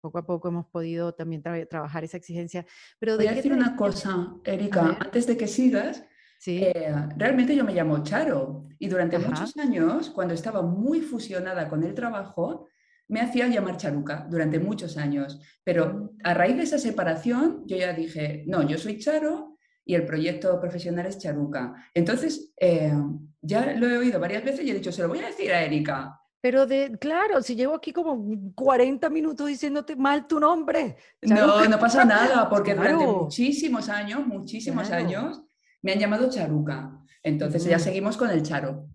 poco a poco hemos podido también trabajar esa exigencia. Pero Voy a decir una cosa, Erika, antes de que sigas. ¿Sí? Eh, realmente yo me llamo Charo y durante muchos años, cuando estaba muy fusionada con el trabajo, me hacía llamar Charuca durante muchos años. Pero a raíz de esa separación, yo ya dije, no, yo soy Charo y el proyecto profesional es Charuca. Entonces, eh, ya lo he oído varias veces y he dicho, se lo voy a decir a Erika. Pero de, claro, si llevo aquí como 40 minutos diciéndote mal tu nombre. No, no pasa nada, porque durante muchísimos años, muchísimos años, me han llamado Charuca. Entonces ya seguimos con el Charo.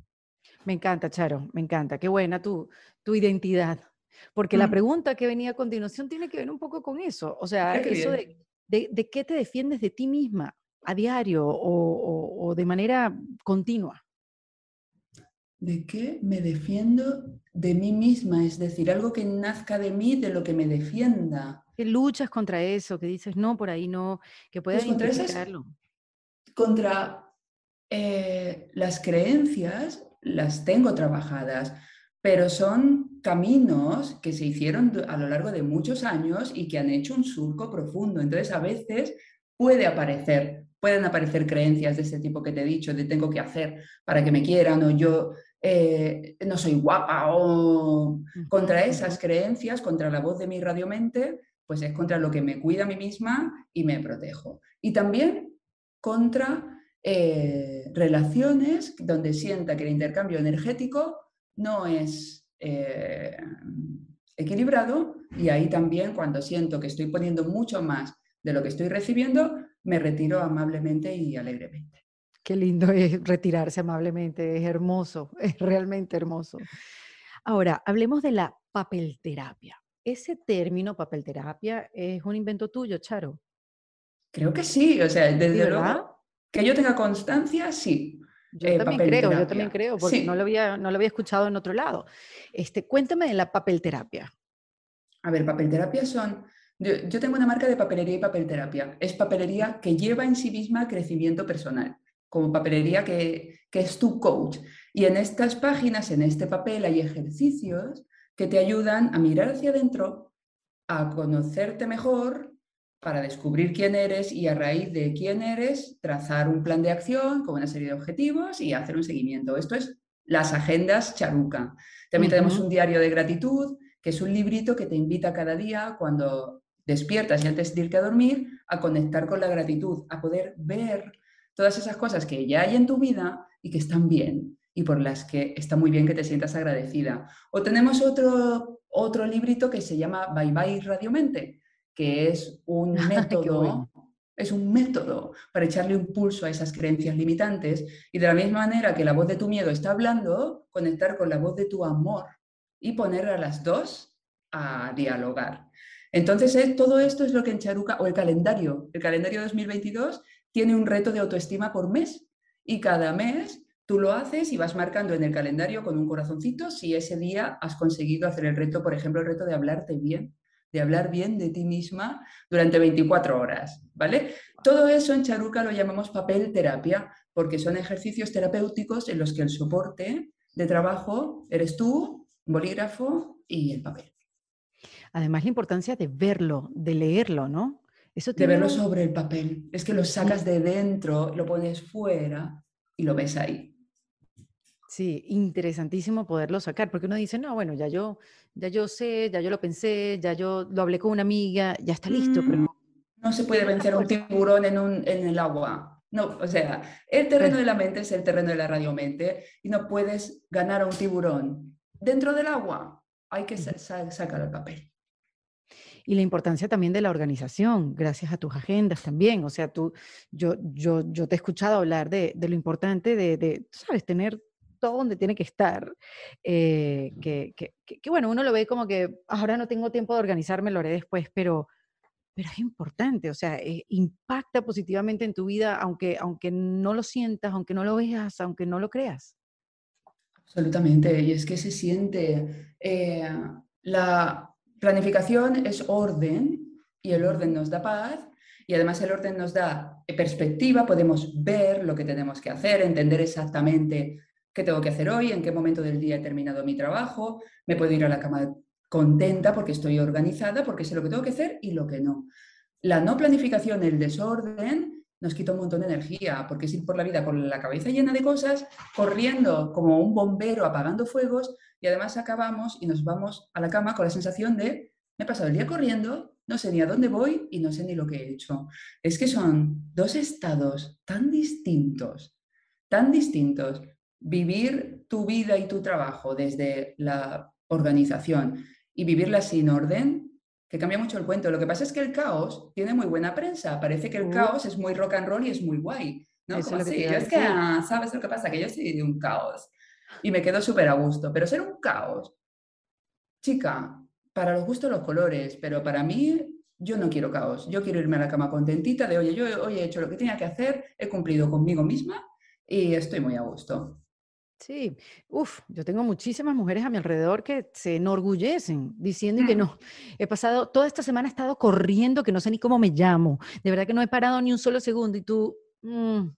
Me encanta, Charo, me encanta. Qué buena tu, tu identidad. Porque la pregunta que venía a continuación tiene que ver un poco con eso. O sea, eso de, de, qué te defiendes de ti misma a diario o, de manera continua? ¿De qué me defiendo de mí misma? Es decir, algo que nazca de mí, de lo que me defienda. Que luchas contra eso, que dices, no, por ahí no, que puedas pues contra contra eh, las creencias, las tengo trabajadas, pero son caminos que se hicieron a lo largo de muchos años y que han hecho un surco profundo. Entonces, a veces puede aparecer pueden aparecer creencias de ese tipo que te he dicho, de tengo que hacer para que me quieran o yo eh, no soy guapa o contra esas creencias, contra la voz de mi radiomente, pues es contra lo que me cuida a mí misma y me protejo. Y también contra eh, relaciones donde sienta que el intercambio energético no es eh, equilibrado y ahí también cuando siento que estoy poniendo mucho más de lo que estoy recibiendo, me retiro amablemente y alegremente. Qué lindo es retirarse amablemente, es hermoso, es realmente hermoso. Ahora, hablemos de la papelterapia. ¿Ese término papelterapia es un invento tuyo, Charo? Creo que sí, o sea, desde luego que yo tenga constancia, sí. Yo eh, también creo, yo también creo, porque no, lo había, no lo había escuchado en otro lado. Este, cuéntame de la papelterapia. A ver, papelterapia son yo, tengo una marca de papelería y papelterapia. Es papelería que lleva en sí misma crecimiento personal, como papelería que, que es tu coach. Y en estas páginas, en este papel, hay ejercicios que te ayudan a mirar hacia adentro, a conocerte mejor, para descubrir quién eres y a raíz de quién eres, trazar un plan de acción con una serie de objetivos y hacer un seguimiento. Esto es las agendas charuca. También tenemos un diario de gratitud, que es un librito que te invita cada día cuando despiertas y antes de irte a dormir, a conectar con la gratitud, a poder ver todas esas cosas que ya hay en tu vida y que están bien y por las que está muy bien que te sientas agradecida. O tenemos otro, otro librito que se llama Bye Bye Radiomente, que es un método, es un método para echarle un pulso a esas creencias limitantes y de la misma manera que la voz de tu miedo está hablando, conectar con la voz de tu amor y poner a las dos a dialogar. Entonces, todo esto es lo que en Charuca, o el calendario, el calendario 2022 tiene un reto de autoestima por mes y cada mes tú lo haces y vas marcando en el calendario con un corazoncito si ese día has conseguido hacer el reto, por ejemplo, el reto de hablarte bien, de hablar bien de ti misma durante 24 horas, ¿vale? Todo eso en Charuca lo llamamos papel terapia, porque son ejercicios terapéuticos en los que el soporte de trabajo eres tú, bolígrafo y el papel. Además, la importancia de verlo, de leerlo, ¿no? Eso De verlo sobre el papel. Es que lo sacas de dentro, lo pones fuera y lo ves ahí. Sí, interesantísimo poderlo sacar, porque uno dice, no, bueno, ya yo, ya yo sé, ya yo lo pensé, ya yo lo hablé con una amiga, ya está listo. pero... Mm, no se puede vencer a un tiburón en, un, en el agua. No, o sea, el terreno de la mente es el terreno de la radiomente y no puedes ganar a un tiburón dentro del agua hay que sacar el papel y la importancia también de la organización, gracias a tus agendas también. O sea, tú, yo, yo, yo te he escuchado hablar de, de lo importante de, de, sabes, tener todo donde tiene que estar. Eh, que, que, que, bueno, uno lo ve como que ahora no tengo tiempo de organizarme, lo haré después, pero, pero es importante, o sea, eh, impacta positivamente en tu vida, aunque, aunque no lo sientas, aunque no lo veas, aunque no lo creas. Absolutamente, y es que se siente eh, la, Planificación es orden y el orden nos da paz y además el orden nos da perspectiva, podemos ver lo que tenemos que hacer, entender exactamente qué tengo que hacer hoy, en qué momento del día he terminado mi trabajo, me puedo ir a la cama contenta porque estoy organizada, porque sé lo que tengo que hacer y lo que no. La no planificación, el desorden, nos quita un montón de energía, porque es ir por la vida con la cabeza llena de cosas, corriendo como un bombero apagando fuegos y además acabamos y nos vamos a la cama con la sensación de, me he pasado el día corriendo, no sé ni a dónde voy y no sé ni lo que he hecho. Es que son dos estados tan distintos, tan distintos. Vivir tu vida y tu trabajo desde la organización y vivirla sin orden que cambia mucho el cuento. Lo que pasa es que el caos tiene muy buena prensa. Parece que el caos es muy rock and roll y es muy guay. ¿no? Como yo es que, ah, ¿sabes lo que pasa? Que yo soy de un caos y me quedo súper a gusto. Pero ser un caos, chica, para los gustos los colores, pero para mí yo no quiero caos. Yo quiero irme a la cama contentita de, oye, yo hoy he hecho lo que tenía que hacer, he cumplido conmigo misma y estoy muy a gusto. Sí, uff, yo tengo muchísimas mujeres a mi alrededor que se enorgullecen diciendo que mm. no, he pasado, toda esta semana he estado corriendo que no sé ni cómo me llamo, de verdad que no he parado ni un solo segundo y tú, mm,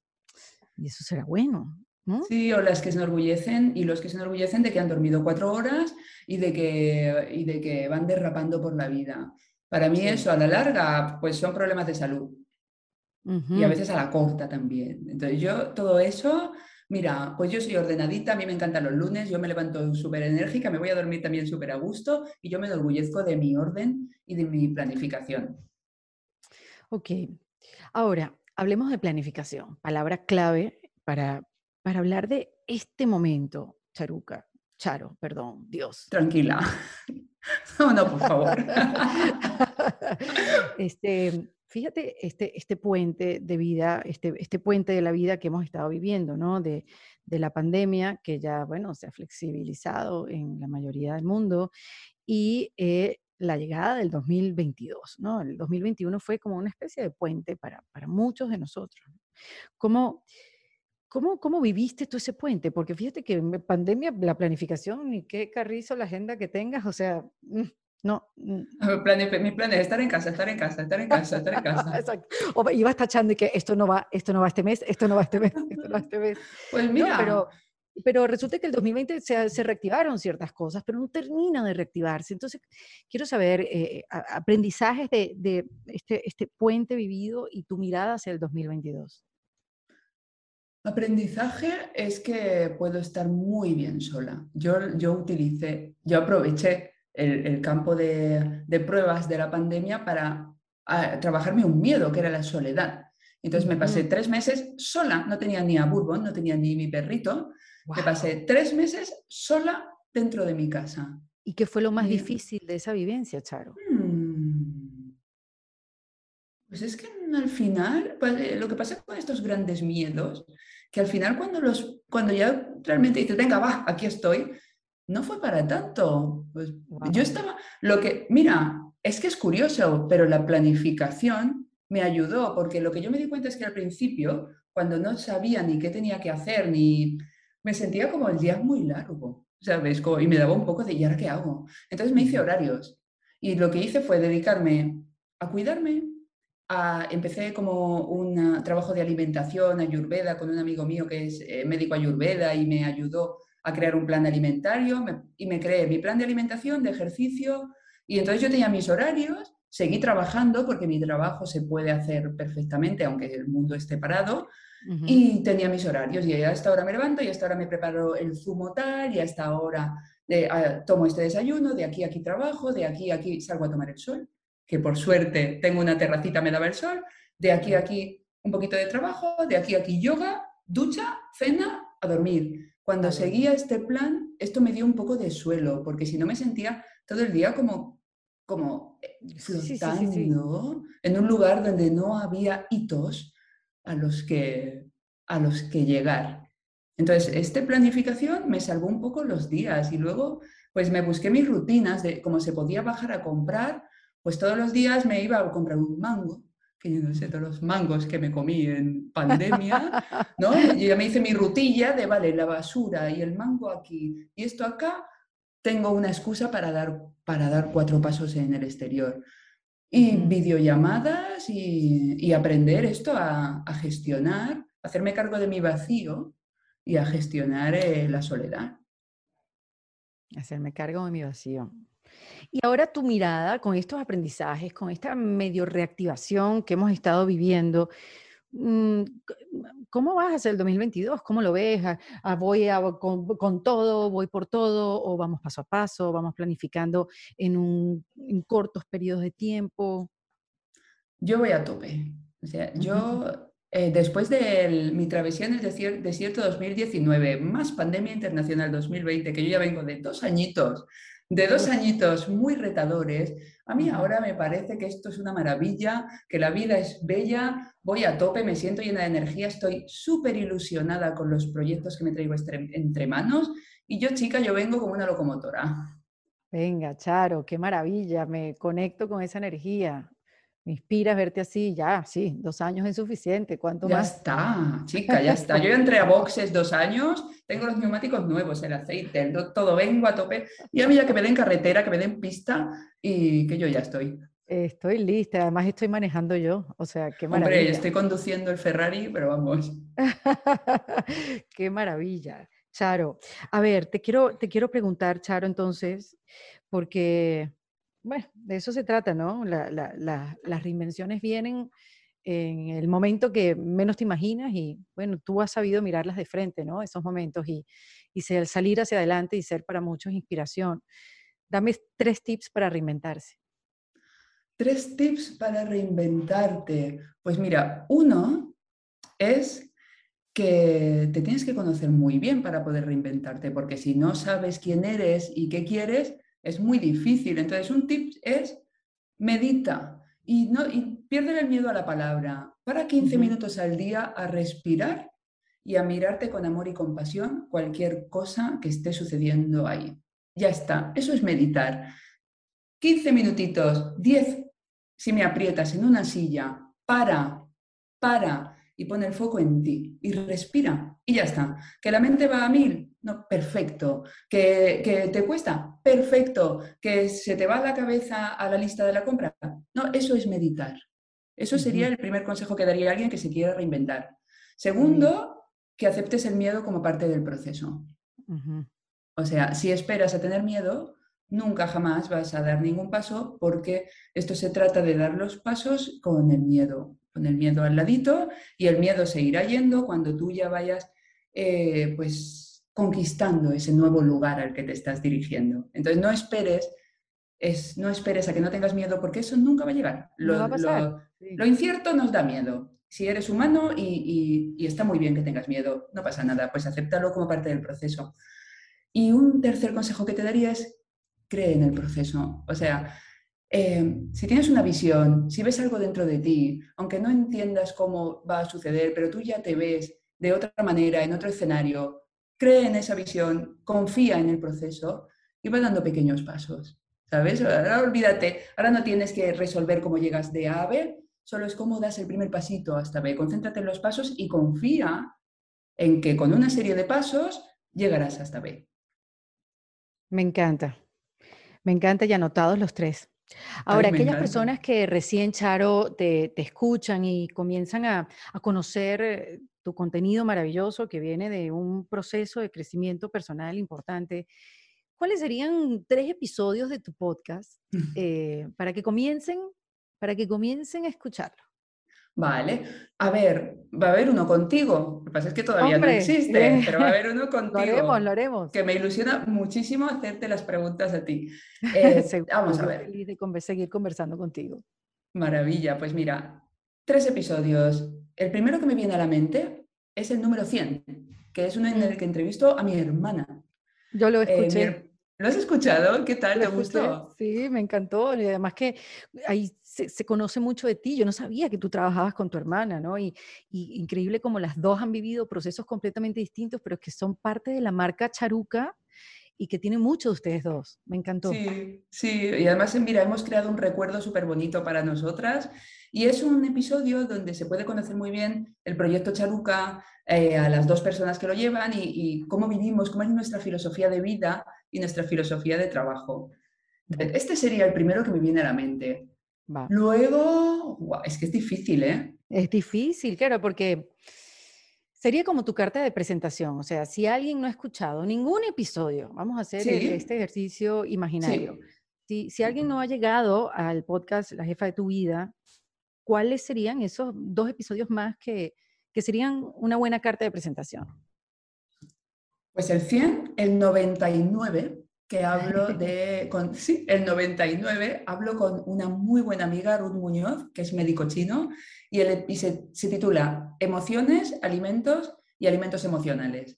y eso será bueno. ¿No? Sí, o las que se enorgullecen y los que se enorgullecen de que han dormido cuatro horas y de que, y de que van derrapando por la vida. Para mí eso a la larga pues son problemas de salud y a veces a la corta también. Entonces yo todo eso Mira, pues yo soy ordenadita, a mí me encantan los lunes, yo me levanto súper enérgica, me voy a dormir también súper a gusto y yo me enorgullezco de mi orden y de mi planificación. Ok, ahora hablemos de planificación, palabra clave para, para hablar de este momento, Charuca. Charo, perdón, Dios. Tranquila. No, no, por favor. este, fíjate este, este puente de vida, este, este puente de la vida que hemos estado viviendo, ¿no? De, de la pandemia, que ya, bueno, se ha flexibilizado en la mayoría del mundo, y eh, la llegada del 2022, ¿no? El 2021 fue como una especie de puente para, para muchos de nosotros. ¿Cómo, cómo, ¿Cómo viviste tú ese puente? Porque fíjate que en pandemia la planificación, ni qué carrizo la agenda que tengas, o sea, mm, no. Mm. Mi plan, es, mi plan es estar en casa, estar en casa, estar en casa, estar en casa. Exacto. O ibas tachando y que esto no va, esto no va este mes, esto no va este mes, esto no va este mes. Pues mira. pero, pero resulta que el 2020 se, se, reactivaron ciertas cosas, pero no termina de reactivarse. Entonces, quiero saber eh, aprendizajes de, de este, este puente vivido y tu mirada hacia el 2022. Aprendizaje es que puedo estar muy bien sola. Yo, yo utilicé, yo aproveché el, campo de, pruebas de la pandemia para trabajarme un miedo, que era la soledad. Entonces me pasé tres meses sola, no tenía ni a Bourbon, no tenía ni mi perrito, me pasé tres meses sola dentro de mi casa. ¿Y qué fue lo más difícil de esa vivencia, Charo? Hmm. Pues es que al final, pues, eh, lo que pasa con estos grandes miedos, que al final cuando, los, cuando ya realmente dices, venga, va, aquí estoy, no fue para tanto. Pues yo estaba, lo que, mira, es que es curioso, pero la planificación me ayudó, porque lo que yo me di cuenta es que al principio, cuando no sabía ni qué tenía que hacer, ni me sentía como el día muy largo, ¿sabes? y me daba un poco de, ¿y ahora qué hago? Entonces me hice horarios. Y lo que hice fue dedicarme a cuidarme. A, empecé como un trabajo de alimentación ayurveda con un amigo mío que es eh, médico ayurveda y me ayudó a crear un plan alimentario y me creé mi plan de alimentación, de ejercicio, y entonces yo tenía mis horarios, seguí trabajando porque mi trabajo se puede hacer perfectamente aunque el mundo esté parado, y tenía mis horarios, y a esta hora me levanto, y a esta hora me preparo el zumo tal, y a esta hora de, tomo este desayuno, de aquí a aquí trabajo, de aquí a aquí salgo a tomar el sol, que por suerte tengo una terracita, me daba el sol, de aquí a aquí un poquito de trabajo, de aquí a aquí yoga, ducha, cena, a dormir. Cuando seguía este plan, esto me dio un poco de suelo, porque si no me sentía todo el día como, como eh, flotando en un lugar donde no había hitos a los que, a los que llegar. Entonces, esta planificación me salvó un poco los días y luego pues me busqué mis rutinas de cómo se podía bajar a comprar, pues todos los días me iba a comprar un mango, que yo no sé todos los mangos que me comí en pandemia, ¿no? Yo ya me hice mi rutilla de, vale, la basura y el mango aquí y esto acá, tengo una excusa para dar, para dar cuatro pasos en el exterior. Y videollamadas y, aprender esto a, gestionar, hacerme cargo de mi vacío y a gestionar eh, la soledad. Hacerme cargo de mi vacío. Y ahora tu mirada con estos aprendizajes, con esta medio reactivación que hemos estado viviendo, mm, ¿cómo vas a hacer el 2022? ¿Cómo lo ves? ¿Voy con, todo, voy por todo o vamos paso a paso, vamos planificando en, un, en cortos periodos de tiempo? Yo voy a tope. O sea, yo eh, después de mi travesía en el desierto 2019, más pandemia internacional 2020, que yo ya vengo de dos añitos, de dos añitos muy retadores, a mí ahora me parece que esto es una maravilla, que la vida es bella, voy a tope, me siento llena de energía, estoy súper ilusionada con los proyectos que me traigo entre manos y yo chica, yo vengo como una locomotora. Venga, Charo, qué maravilla, me conecto con esa energía me inspiras verte así, ya, sí, dos años es suficiente, ¿cuánto ya más? Ya está, chica, ya está. Yo entré a boxes dos años, tengo los neumáticos nuevos, el aceite, todo, vengo a tope. Y a mí ya que me den carretera, que me den pista y que yo ya estoy. Estoy lista, además estoy manejando yo, o sea, qué maravilla. Hombre, estoy conduciendo el Ferrari, pero vamos. qué maravilla. Charo, a ver, te quiero, te quiero preguntar, Charo, entonces, porque bueno, de eso se trata, ¿no? las reinvenciones vienen en el momento que menos te imaginas y, bueno, tú has sabido mirarlas de frente, ¿no? Esos momentos y, y salir hacia adelante y ser para muchos inspiración. Dame tres tips para reinventarse. Tres tips para reinventarte. Pues mira, uno es que te tienes que conocer muy bien para poder reinventarte, porque si no sabes quién eres y qué quieres, es muy difícil. Entonces, un tip es medita y, no, y pierde el miedo a la palabra. Para 15 minutos al día a respirar y a mirarte con amor y compasión cualquier cosa que esté sucediendo ahí. Ya está, eso es meditar. 15 minutitos, 10 si me aprietas en una silla, para, para y pone el foco en ti y respira y ya está. Que la mente va a mil, no, perfecto. ¿Que, te cuesta? Perfecto. ¿Que se te va la cabeza a la lista de la compra? No, eso es meditar. Eso sería el primer consejo que daría a alguien que se quiera reinventar. Segundo, que aceptes el miedo como parte del proceso. O sea, si esperas a tener miedo, nunca jamás vas a dar ningún paso porque esto se trata de dar los pasos con el miedo, con el miedo al ladito y el miedo se irá yendo cuando tú ya vayas eh, pues conquistando ese nuevo lugar al que te estás dirigiendo. Entonces no esperes, es, no esperes a que no tengas miedo porque eso nunca va a llegar. Lo, lo, incierto nos da miedo. Si eres humano y, está muy bien que tengas miedo, no pasa nada, pues acéptalo como parte del proceso. Y un tercer consejo que te daría es cree en el proceso. O sea, eh, si tienes una visión, si ves algo dentro de ti, aunque no entiendas cómo va a suceder, pero tú ya te ves de otra manera, en otro escenario, cree en esa visión, confía en el proceso y va dando pequeños pasos. ¿Sabes? Ahora olvídate, ahora no tienes que resolver cómo llegas de A a B, solo es cómo das el primer pasito hasta B. Concéntrate en los pasos y confía en que con una serie de pasos llegarás hasta B. Me encanta. Me encanta y anotados los tres. Ahora, aquellas personas que recién, Charo, te, escuchan y comienzan a, a, conocer eh, tu contenido maravilloso que viene de un proceso de crecimiento personal importante, ¿cuáles serían tres episodios de tu podcast eh, para que comiencen, para que comiencen a escucharlo? Vale, a ver, va a haber uno contigo. Lo que pasa es que todavía no existe, pero va a haber uno contigo. lo haremos, lo haremos. Que me ilusiona muchísimo hacerte las preguntas a ti. Eh, vamos a ver. Feliz de seguir conversando contigo. Maravilla, pues mira, tres episodios el primero que me viene a la mente es el número 100, que es uno en el que entrevisto a mi hermana. Yo lo escuché. ¿Lo has escuchado? ¿Qué tal? ¿Te gustó? Sí, me encantó. Y además que ahí se, conoce mucho de ti. Yo no sabía que tú trabajabas con tu hermana, ¿no? Y, y, increíble como las dos han vivido procesos completamente distintos, pero que son parte de la marca Charuca y que tiene mucho de ustedes dos. Me encantó. Sí, sí. Y además, mira, hemos creado un recuerdo súper bonito para nosotras. Y es un episodio donde se puede conocer muy bien el proyecto Charuca, eh, a las dos personas que lo llevan y, cómo vivimos, cómo es nuestra filosofía de vida y nuestra filosofía de trabajo. Este sería el primero que me viene a la mente. Luego, es que es difícil, ¿eh? Es difícil, claro, porque sería como tu carta de presentación. O sea, si alguien no ha escuchado ningún episodio, vamos a hacer este ejercicio imaginario. Si, si alguien no ha llegado al podcast La jefa de tu vida, ¿cuáles serían esos dos episodios más que, que serían una buena carta de presentación? Pues el 100, el 99, que hablo de, con, sí, el 99, hablo con una muy buena amiga, Ruth Muñoz, que es médico chino, y, el, se, titula Emociones, alimentos y alimentos emocionales.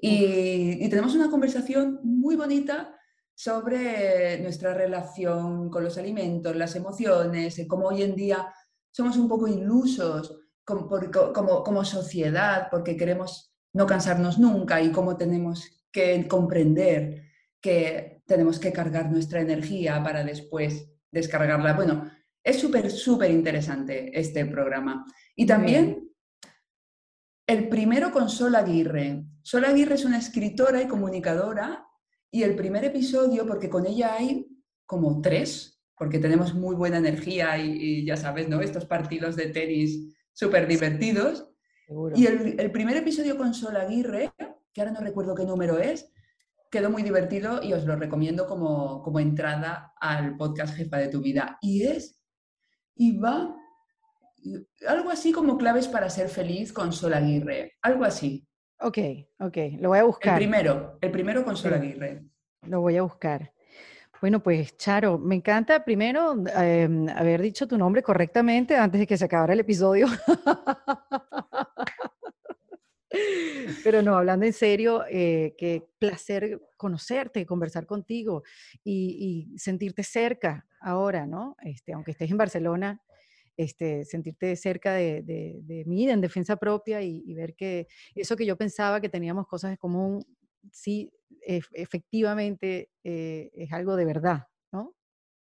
Y, y, tenemos una conversación muy bonita sobre nuestra relación con los alimentos, las emociones, cómo hoy en día somos un poco ilusos como, como, sociedad, porque queremos no cansarnos nunca y cómo tenemos que comprender que tenemos que cargar nuestra energía para después descargarla. Bueno, es súper, súper interesante este programa. Y también el primero con Sol Aguirre. Sol Aguirre es una escritora y comunicadora y el primer episodio, porque con ella hay como tres, porque tenemos muy buena energía y, y ya sabes, ¿no? Estos partidos de tenis súper divertidos. Y el, primer episodio con Sol Aguirre, que ahora no recuerdo qué número es, quedó muy divertido y os lo recomiendo como, como entrada al podcast Jefa de tu Vida. Y es, y va, algo así como claves para ser feliz con Sol Aguirre, algo así. Ok, ok, lo voy a buscar. El primero, el primero con Sol Aguirre. Lo voy a buscar. Bueno, pues Charo, me encanta primero em, haber dicho tu nombre correctamente antes de que se acabara el episodio. Pero no, hablando en serio, eh, qué placer conocerte, conversar contigo y, sentirte cerca ahora, ¿no? Este, aunque estés en Barcelona, este, sentirte cerca de, de, mí, en defensa propia y, y, ver que eso que yo pensaba que teníamos cosas en común, sí, efectivamente eh, es algo de verdad, ¿no?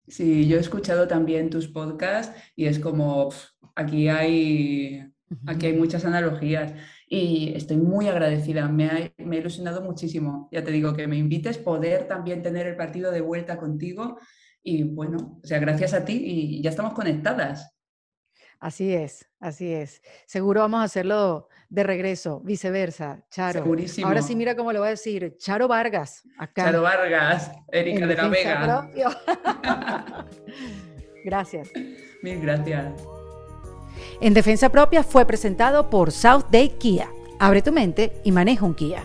Sí, yo he escuchado también tus podcasts y es como, aquí hay, aquí hay muchas analogías y estoy muy agradecida, me ha, me ha ilusionado muchísimo. Ya te digo que me invites poder también tener el partido de vuelta contigo y bueno, o sea, gracias a ti y ya estamos conectadas. Así es, así es. Seguro vamos a hacerlo de regreso, viceversa, Charo. Segurísimo. Ahora sí, mira cómo lo voy a decir, Charo Vargas, acá. Charo Vargas, Erika de la Vega. gracias. Mil gracias. En Defensa Propia fue presentado por South Day Kia. Abre tu mente y maneja un Kia.